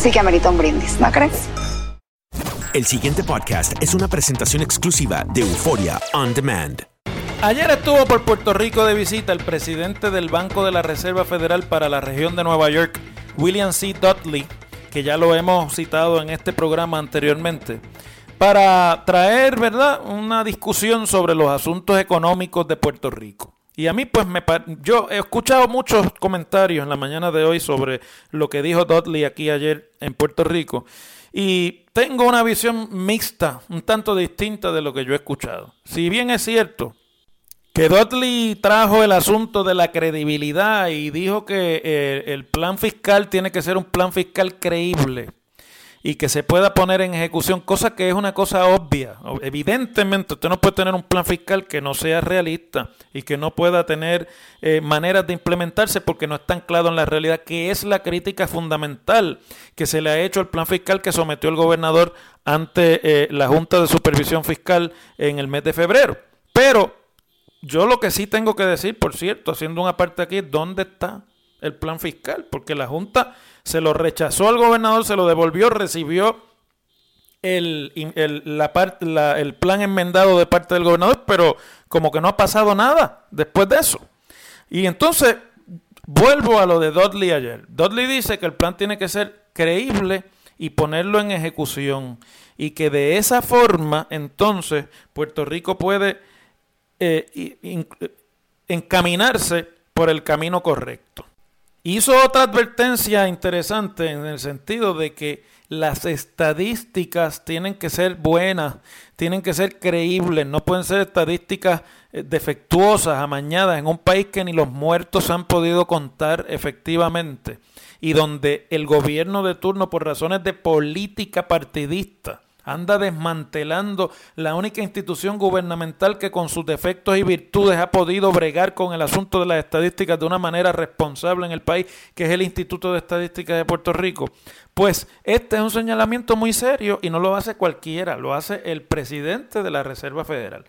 sí que amerita un brindis, ¿no crees? El siguiente podcast es una presentación exclusiva de Euforia On Demand. Ayer estuvo por Puerto Rico de visita el presidente del Banco de la Reserva Federal para la región de Nueva York, William C. Dudley, que ya lo hemos citado en este programa anteriormente, para traer, ¿verdad?, una discusión sobre los asuntos económicos de Puerto Rico. Y a mí, pues, me yo he escuchado muchos comentarios en la mañana de hoy sobre lo que dijo Dudley aquí ayer en Puerto Rico. Y tengo una visión mixta, un tanto distinta de lo que yo he escuchado. Si bien es cierto que Dudley trajo el asunto de la credibilidad y dijo que eh, el plan fiscal tiene que ser un plan fiscal creíble y que se pueda poner en ejecución, cosa que es una cosa obvia. Evidentemente, usted no puede tener un plan fiscal que no sea realista y que no pueda tener eh, maneras de implementarse porque no está anclado en la realidad, que es la crítica fundamental que se le ha hecho al plan fiscal que sometió el gobernador ante eh, la Junta de Supervisión Fiscal en el mes de febrero. Pero yo lo que sí tengo que decir, por cierto, haciendo una parte aquí, ¿dónde está el plan fiscal? Porque la Junta se lo rechazó al gobernador, se lo devolvió, recibió el, el- la el plan enmendado de parte del gobernador, pero como que no ha pasado nada después de eso. Y entonces, vuelvo a lo de Dudley ayer. Dudley dice que el plan tiene que ser creíble y ponerlo en ejecución. Y que de esa forma, entonces, Puerto Rico puede eh, in- encaminarse por el camino correcto. Hizo otra advertencia interesante en el sentido de que las estadísticas tienen que ser buenas, tienen que ser creíbles, no pueden ser estadísticas eh, defectuosas, amañadas, en un país que ni los muertos han podido contar efectivamente y donde el gobierno de turno por razones de política partidista anda desmantelando la única institución gubernamental que con sus defectos y virtudes ha podido bregar con el asunto de las estadísticas de una manera responsable en el país, que es el Instituto de Estadística de Puerto Rico. Pues este es un señalamiento muy serio y no lo hace cualquiera, lo hace el presidente de la Reserva Federal.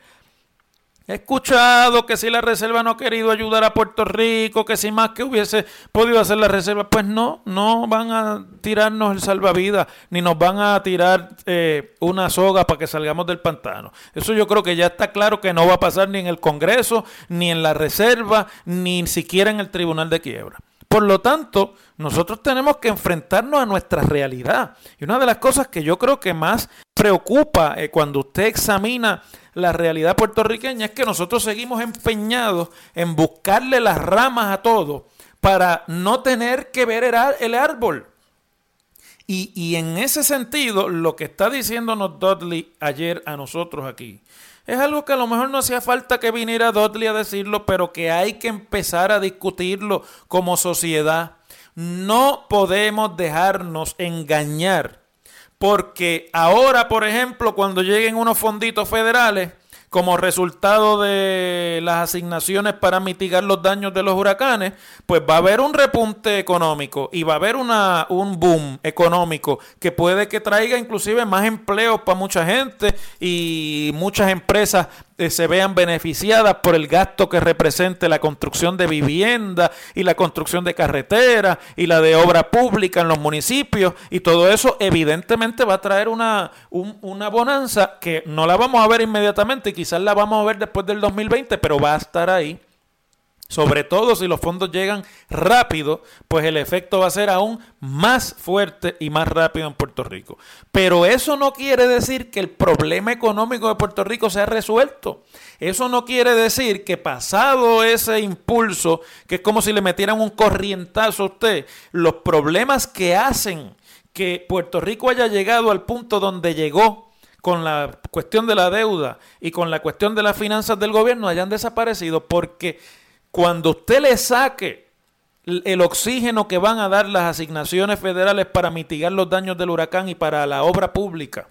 He escuchado que si la Reserva no ha querido ayudar a Puerto Rico, que si más que hubiese podido hacer la Reserva, pues no, no van a tirarnos el salvavidas, ni nos van a tirar eh, una soga para que salgamos del pantano. Eso yo creo que ya está claro que no va a pasar ni en el Congreso, ni en la Reserva, ni siquiera en el Tribunal de Quiebra. Por lo tanto, nosotros tenemos que enfrentarnos a nuestra realidad. Y una de las cosas que yo creo que más preocupa eh, cuando usted examina la realidad puertorriqueña es que nosotros seguimos empeñados en buscarle las ramas a todo para no tener que ver el, árbol. Y, en ese sentido, lo que está diciéndonos Dudley ayer a nosotros aquí es algo que a lo mejor no hacía falta que viniera Dudley a decirlo, pero que hay que empezar a discutirlo como sociedad. No podemos dejarnos engañar, porque ahora, por ejemplo, cuando lleguen unos fonditos federales, como resultado de las asignaciones para mitigar los daños de los huracanes, pues va a haber un repunte económico y va a haber una, un boom económico que puede que traiga inclusive más empleos para mucha gente y muchas empresas se vean beneficiadas por el gasto que represente la construcción de vivienda y la construcción de carreteras y la de obra pública en los municipios y todo eso evidentemente va a traer una, un- una bonanza que no la vamos a ver inmediatamente y quizás la vamos a ver después del 2020, pero va a estar ahí. Sobre todo si los fondos llegan rápido, pues el efecto va a ser aún más fuerte y más rápido en Puerto Rico. Pero eso no quiere decir que el problema económico de Puerto Rico sea resuelto. Eso no quiere decir que pasado ese impulso, que es como si le metieran un corrientazo a usted, los problemas que hacen que Puerto Rico haya llegado al punto donde llegó con la cuestión de la deuda y con la cuestión de las finanzas del gobierno hayan desaparecido porque cuando usted le saque el oxígeno que van a dar las asignaciones federales para mitigar los daños del huracán y para la obra pública,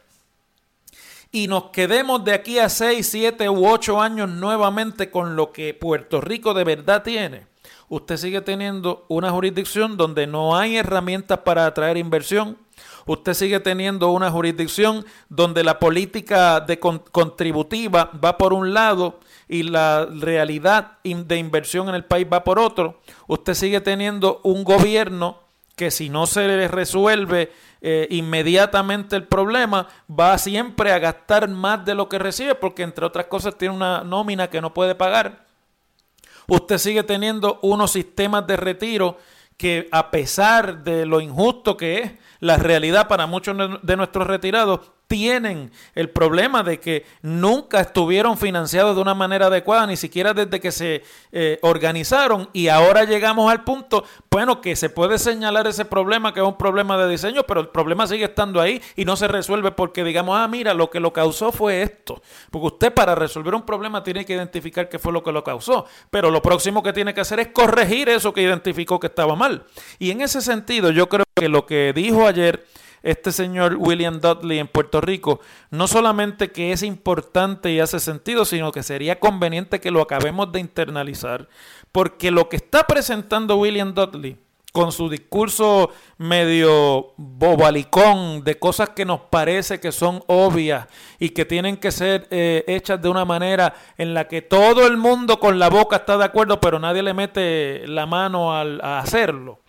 y nos quedemos de aquí a 6, 7 u 8 años nuevamente con lo que Puerto Rico de verdad tiene, usted sigue teniendo una jurisdicción donde no hay herramientas para atraer inversión, usted sigue teniendo una jurisdicción donde la política contributiva va por un lado y la realidad de inversión en el país va por otro, usted sigue teniendo un gobierno que si no se le resuelve eh, inmediatamente el problema, va siempre a gastar más de lo que recibe, porque entre otras cosas tiene una nómina que no puede pagar. Usted sigue teniendo unos sistemas de retiro que a pesar de lo injusto que es la realidad para muchos de nuestros retirados, tienen el problema de que nunca estuvieron financiados de una manera adecuada, ni siquiera desde que se eh, organizaron y ahora llegamos al punto, bueno, que se puede señalar ese problema que es un problema de diseño, pero el problema sigue estando ahí y no se resuelve porque digamos, ah, mira, lo que lo causó fue esto. Porque usted para resolver un problema tiene que identificar qué fue lo que lo causó, pero lo próximo que tiene que hacer es corregir eso que identificó que estaba mal. Y en ese sentido yo creo que lo que dijo ayer este señor William Dudley en Puerto Rico, no solamente que es importante y hace sentido, sino que sería conveniente que lo acabemos de internalizar, porque lo que está presentando William Dudley con su discurso medio bobalicón de cosas que nos parece que son obvias y que tienen que ser eh, hechas de una manera en la que todo el mundo con la boca está de acuerdo, pero nadie le mete la mano al, a hacerlo.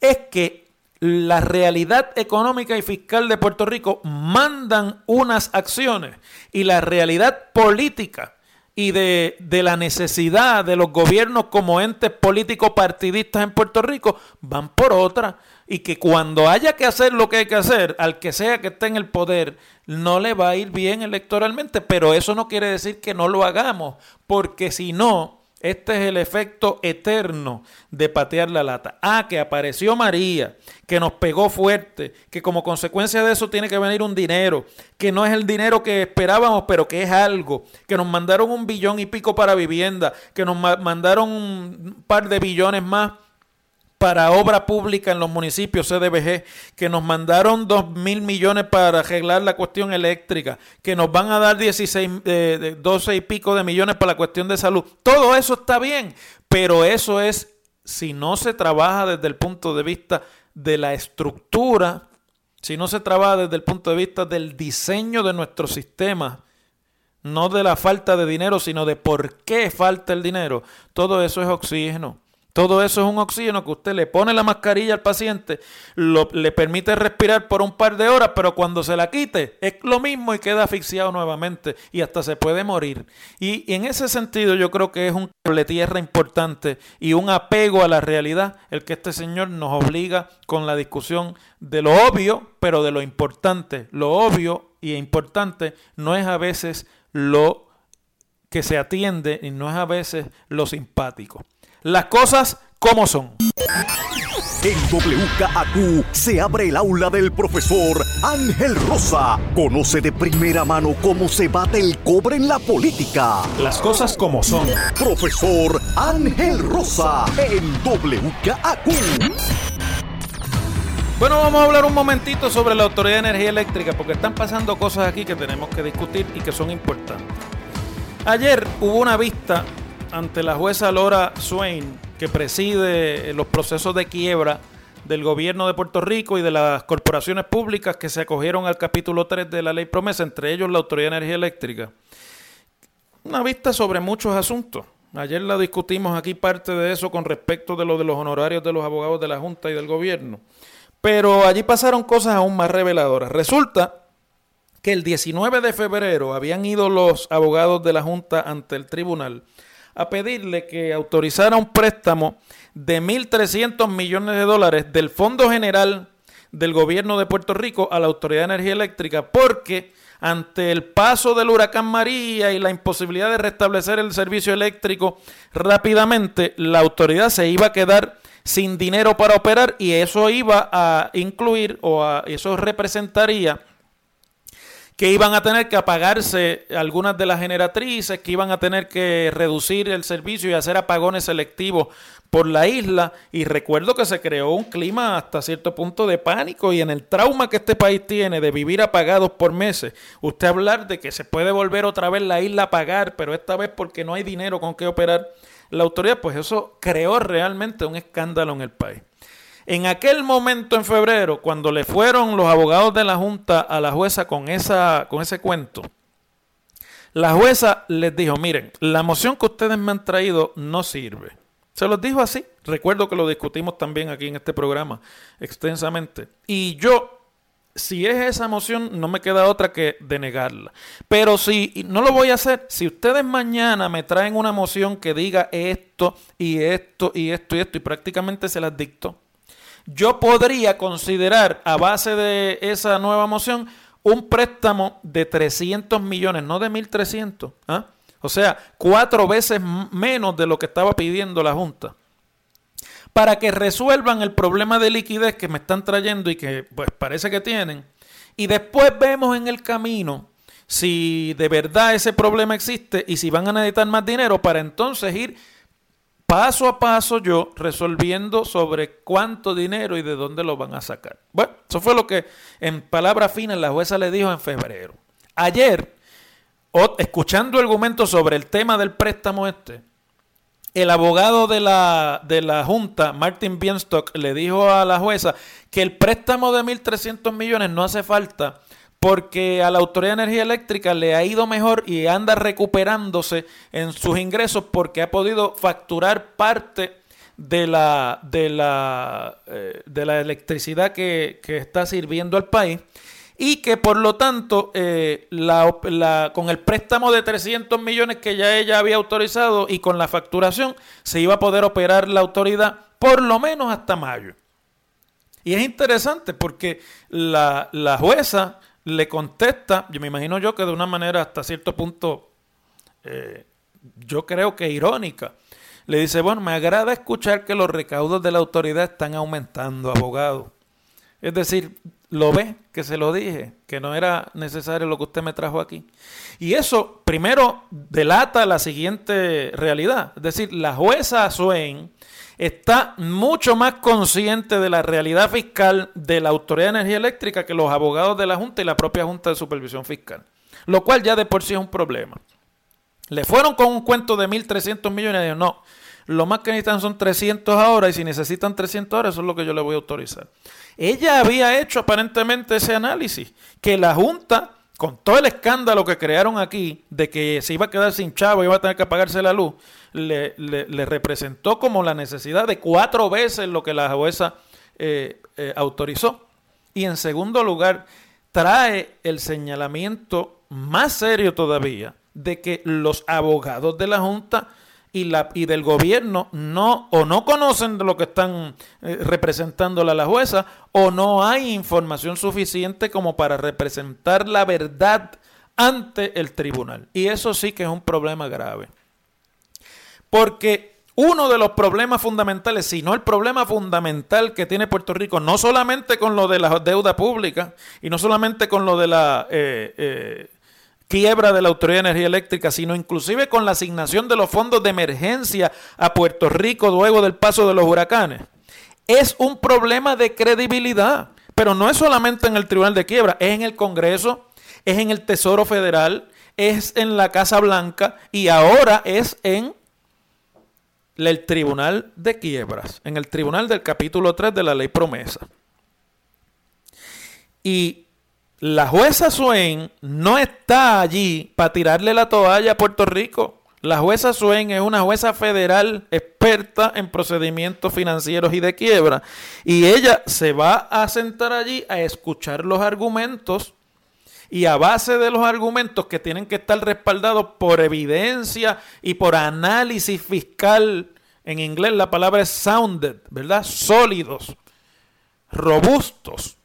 Es que la realidad económica y fiscal de Puerto Rico mandan unas acciones y la realidad política y de, la necesidad de los gobiernos como entes políticos partidistas en Puerto Rico van por otra y que cuando haya que hacer lo que hay que hacer, al que sea que esté en el poder, no le va a ir bien electoralmente, pero eso no quiere decir que no lo hagamos, porque si no, este es el efecto eterno de patear la lata. Ah, que apareció María, que nos pegó fuerte, que como consecuencia de eso tiene que venir un dinero, que no es el dinero que esperábamos, pero que es algo, que nos mandaron un billón y pico para vivienda, que nos mandaron un par de billones más para obra pública en los municipios CDBG, que nos mandaron dos mil millones para arreglar la cuestión eléctrica, que nos van a dar 16, eh, 12 y pico de millones para la cuestión de salud. Todo eso está bien, pero eso es si no se trabaja desde el punto de vista de la estructura, si no se trabaja desde el punto de vista del diseño de nuestro sistema, no de la falta de dinero, sino de por qué falta el dinero, todo eso es oxígeno. Todo eso es un oxígeno que usted le pone la mascarilla al paciente, le permite respirar por un par de horas, pero cuando se la quite es lo mismo y queda asfixiado nuevamente y hasta se puede morir. Y, en ese sentido yo creo que es un cable tierra importante y un apego a la realidad el que este señor nos obliga con la discusión de lo obvio, pero de lo importante. Lo obvio y importante no es a veces lo que se atiende y no es a veces lo simpático las cosas como son. En WKAQ se abre el aula del profesor Ángel Rosa. Conoce de primera mano cómo se bate el cobre en la política. Las cosas como son. Profesor Ángel Rosa en WKAQ. Bueno, vamos a hablar un momentito sobre la Autoridad de Energía Eléctrica porque están pasando cosas aquí que tenemos que discutir y que son importantes. Ayer hubo una vista ante la jueza Laura Swain, que preside los procesos de quiebra del gobierno de Puerto Rico y de las corporaciones públicas que se acogieron al capítulo 3 de la ley promesa, entre ellos la Autoridad de Energía Eléctrica. Una vista sobre muchos asuntos. Ayer la discutimos aquí parte de eso con respecto de lo de los honorarios de los abogados de la Junta y del gobierno. Pero allí pasaron cosas aún más reveladoras. Resulta que el 19 de febrero habían ido los abogados de la Junta ante el tribunal a pedirle que autorizara un préstamo de 1.300 millones de dólares del Fondo General del Gobierno de Puerto Rico a la Autoridad de Energía Eléctrica porque ante el paso del huracán María y la imposibilidad de restablecer el servicio eléctrico rápidamente, la autoridad se iba a quedar sin dinero para operar y eso iba a incluir o a, eso representaría que iban a tener que apagarse algunas de las generatrices, que iban a tener que reducir el servicio y hacer apagones selectivos por la isla. Y recuerdo que se creó un clima hasta cierto punto de pánico y en el trauma que este país tiene de vivir apagados por meses, usted hablar de que se puede volver otra vez la isla a pagar, pero esta vez porque no hay dinero con que operar la autoridad, pues eso creó realmente un escándalo en el país. En aquel momento en febrero, cuando le fueron los abogados de la Junta a la jueza con, esa, con ese cuento, la jueza les dijo, miren, la moción que ustedes me han traído no sirve. Se los dijo así. Recuerdo que lo discutimos también aquí en este programa extensamente. Y yo si es esa moción, no me queda otra que denegarla. Pero si no lo voy a hacer, si ustedes mañana me traen una moción que diga esto y esto y esto y esto y prácticamente se las dicto, yo podría considerar a base de esa nueva moción un préstamo de 300 millones, no de 1.300. ¿ah? O sea, cuatro veces menos de lo que estaba pidiendo la Junta para que resuelvan el problema de liquidez que me están trayendo y que pues parece que tienen. Y después vemos en el camino si de verdad ese problema existe y si van a necesitar más dinero para entonces ir paso a paso yo resolviendo sobre cuánto dinero y de dónde lo van a sacar. Bueno, eso fue lo que en palabras finas la jueza le dijo en febrero. Ayer, escuchando argumentos sobre el tema del préstamo este, el abogado de la, de la Junta, Martin Bienstock, le dijo a la jueza que el préstamo de 1.300 millones no hace falta porque a la Autoridad de Energía Eléctrica le ha ido mejor y anda recuperándose en sus ingresos porque ha podido facturar parte de la, de la, eh, de la electricidad que, que está sirviendo al país y que por lo tanto eh, con el préstamo de 300 millones que ya ella había autorizado y con la facturación se iba a poder operar la autoridad por lo menos hasta mayo. Y es interesante porque la, la jueza le contesta, yo me imagino yo que de una manera hasta cierto punto, eh, yo creo que irónica, le dice, bueno, me agrada escuchar que los recaudos de la autoridad están aumentando, abogado. Es decir, lo ve, que se lo dije, que no era necesario lo que usted me trajo aquí. Y eso, primero, delata la siguiente realidad. Es decir, la jueza Swain está mucho más consciente de la realidad fiscal de la Autoridad de Energía Eléctrica que los abogados de la Junta y la propia Junta de Supervisión Fiscal. Lo cual ya de por sí es un problema. Le fueron con un cuento de 1.300 millones y dijo, no, lo más que necesitan son 300 ahora y si necesitan 300 ahora, eso es lo que yo le voy a autorizar. Ella había hecho aparentemente ese análisis, que la Junta, con todo el escándalo que crearon aquí, de que se iba a quedar sin chavo iba a tener que apagarse la luz, le, representó como la necesidad de cuatro veces lo que la jueza eh, eh, autorizó. Y en segundo lugar, trae el señalamiento más serio todavía de que los abogados de la Junta y, la, y del gobierno no o no conocen lo que están eh, representándole a la jueza o no hay información suficiente como para representar la verdad ante el tribunal. Y eso sí que es un problema grave. Porque uno de los problemas fundamentales, si no el problema fundamental que tiene Puerto Rico, no solamente con lo de la deuda pública y no solamente con lo de la... Eh, eh, quiebra de la Autoridad de Energía Eléctrica, sino inclusive con la asignación de los fondos de emergencia a Puerto Rico luego del paso de los huracanes. Es un problema de credibilidad, pero no es solamente en el Tribunal de Quiebra, es en el Congreso, es en el Tesoro Federal, es en la Casa Blanca y ahora es en el Tribunal de Quiebras, en el Tribunal del capítulo 3 de la Ley Promesa. Y la jueza Swain no está allí para tirarle la toalla a Puerto Rico. La jueza Swain es una jueza federal experta en procedimientos financieros y de quiebra. Y ella se va a sentar allí a escuchar los argumentos Y a base de los argumentos que tienen que estar respaldados por evidencia y por análisis fiscal, en inglés la palabra es sounded, ¿verdad? Sólidos, robustos.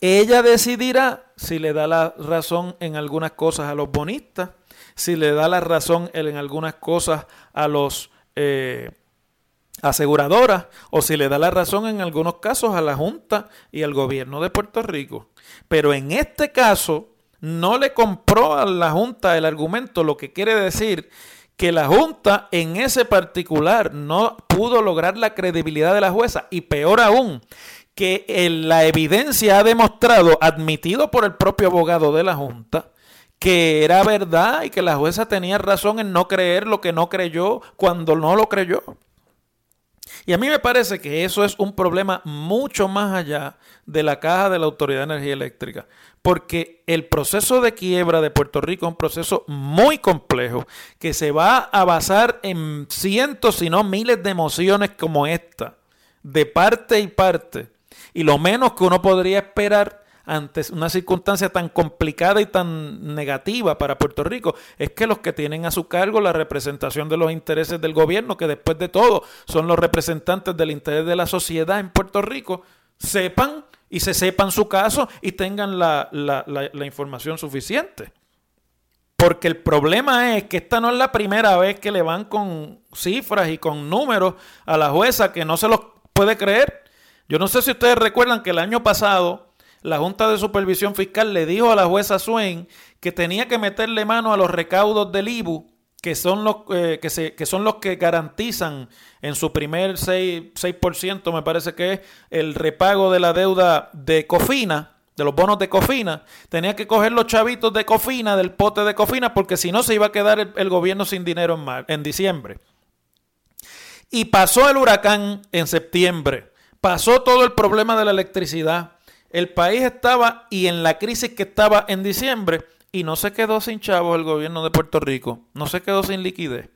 Ella decidirá si le da la razón en algunas cosas a los bonistas, si le da la razón en algunas cosas a los eh, aseguradoras o si le da la razón en algunos casos a la Junta y al gobierno de Puerto Rico. Pero en este caso no le compró a la Junta el argumento, lo que quiere decir que la Junta en ese particular no pudo lograr la credibilidad de la jueza y peor aún, que la evidencia ha demostrado, admitido por el propio abogado de la Junta, que era verdad y que la jueza tenía razón en no creer lo que no creyó cuando no lo creyó. Y a mí me parece que eso es un problema mucho más allá de la caja de la Autoridad de Energía Eléctrica, porque el proceso de quiebra de Puerto Rico es un proceso muy complejo que se va a basar en cientos, si no miles de emociones como esta, de parte y parte. Y lo menos que uno podría esperar ante una circunstancia tan complicada y tan negativa para Puerto Rico es que los que tienen a su cargo la representación de los intereses del gobierno, que después de todo son los representantes del interés de la sociedad en Puerto Rico, sepan y se sepan su caso y tengan la, la información suficiente. Porque el problema es que esta no es la primera vez que le van con cifras y con números a la jueza que no se los puede creer. Yo no sé si ustedes recuerdan que el año pasado la Junta de Supervisión Fiscal le dijo a la jueza Swain que tenía que meterle mano a los recaudos del IBU, que son los, eh, que, son los que garantizan en su primer 6%, 6%, me parece que es el repago de la deuda de Cofina, de los bonos de Cofina, tenía que coger los chavitos de Cofina, del pote de Cofina, porque si no se iba a quedar el, gobierno sin dinero en diciembre. Y pasó el huracán en septiembre, pasó todo el problema de la electricidad, el país estaba y en la crisis que estaba en diciembre y no se quedó sin chavos el gobierno de Puerto Rico, no se quedó sin liquidez.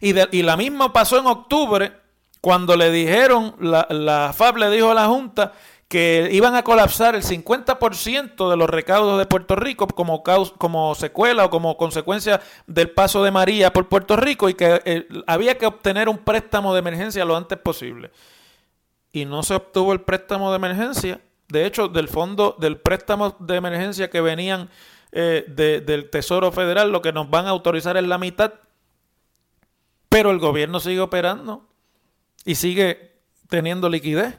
Y, la misma pasó en octubre cuando le dijeron, la, la FAB le dijo a la Junta que iban a colapsar el 50% de los recaudos de Puerto Rico como, como secuela o como consecuencia del paso de María por Puerto Rico y que eh, había que obtener un préstamo de emergencia lo antes posible. Y no se obtuvo el préstamo de emergencia de hecho, del fondo del préstamo de emergencia que venían eh, del Tesoro Federal, lo que nos van a autorizar es la mitad. Pero el gobierno sigue operando y sigue teniendo liquidez.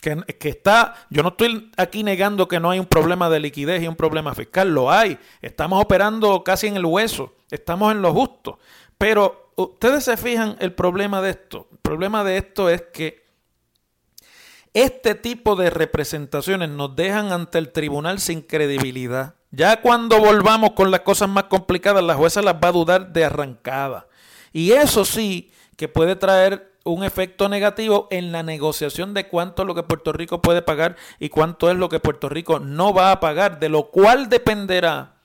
Que, que, está, yo no estoy aquí negando que no hay un problema de liquidez y un problema fiscal, lo hay. Estamos operando casi en el hueso, estamos en lo justo. Pero ustedes se fijan el problema de esto. El problema de esto es que este tipo de representaciones nos dejan ante el tribunal sin credibilidad. Ya cuando volvamos con las cosas más complicadas, la jueza las va a dudar de arrancada. Y eso sí que puede traer un efecto negativo en la negociación de cuánto es lo que Puerto Rico puede pagar y cuánto es lo que Puerto Rico no va a pagar, de lo cual dependerá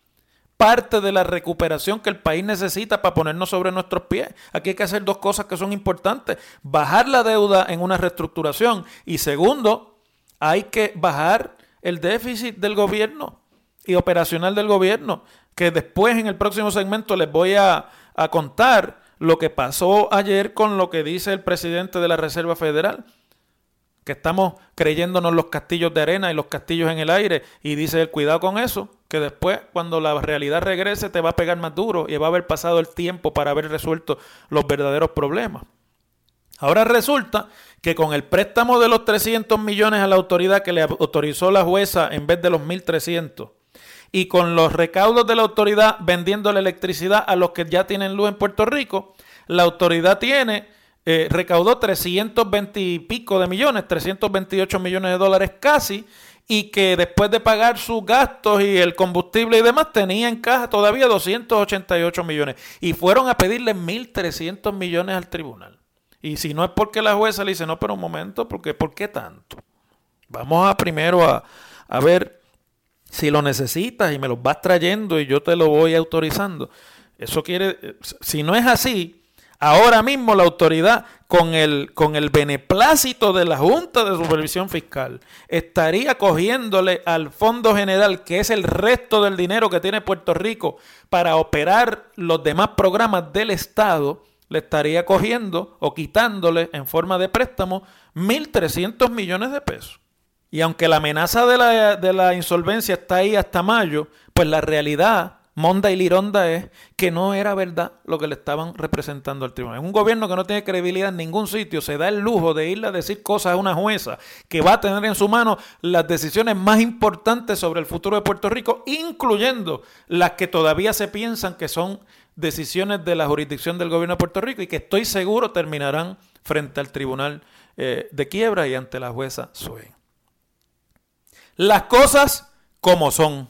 parte de la recuperación que el país necesita para ponernos sobre nuestros pies. Aquí hay que hacer dos cosas que son importantes. Bajar la deuda en una reestructuración y segundo, hay que bajar el déficit del gobierno y operacional del gobierno, que después en el próximo segmento les voy a, a contar lo que pasó ayer con lo que dice el presidente de la Reserva Federal que estamos creyéndonos los castillos de arena y los castillos en el aire y dice el cuidado con eso, que después cuando la realidad regrese te va a pegar más duro y va a haber pasado el tiempo para haber resuelto los verdaderos problemas. Ahora resulta que con el préstamo de los 300 millones a la autoridad que le autorizó la jueza en vez de los 1.300 y con los recaudos de la autoridad vendiendo la electricidad a los que ya tienen luz en Puerto Rico, la autoridad tiene eh, recaudó 320 y pico de millones, 328 millones de dólares casi, y que después de pagar sus gastos y el combustible y demás, tenía en caja todavía 288 millones. Y fueron a pedirle 1.300 millones al tribunal. Y si no es porque la jueza le dice, no, pero un momento, porque, ¿por qué tanto? Vamos a primero a, a ver si lo necesitas y me lo vas trayendo y yo te lo voy autorizando. Eso quiere, si no es así, Ahora mismo la autoridad, con el, con el beneplácito de la Junta de Supervisión Fiscal, estaría cogiéndole al Fondo General, que es el resto del dinero que tiene Puerto Rico para operar los demás programas del Estado, le estaría cogiendo o quitándole en forma de préstamo 1.300 millones de pesos. Y aunque la amenaza de la, de la insolvencia está ahí hasta mayo, pues la realidad Monda y Lironda es que no era verdad lo que le estaban representando al tribunal. Un gobierno que no tiene credibilidad en ningún sitio se da el lujo de irle a decir cosas a una jueza que va a tener en su mano las decisiones más importantes sobre el futuro de Puerto Rico, incluyendo las que todavía se piensan que son decisiones de la jurisdicción del gobierno de Puerto Rico y que estoy seguro terminarán frente al tribunal eh, de quiebra y ante la jueza Swain. Las cosas como son.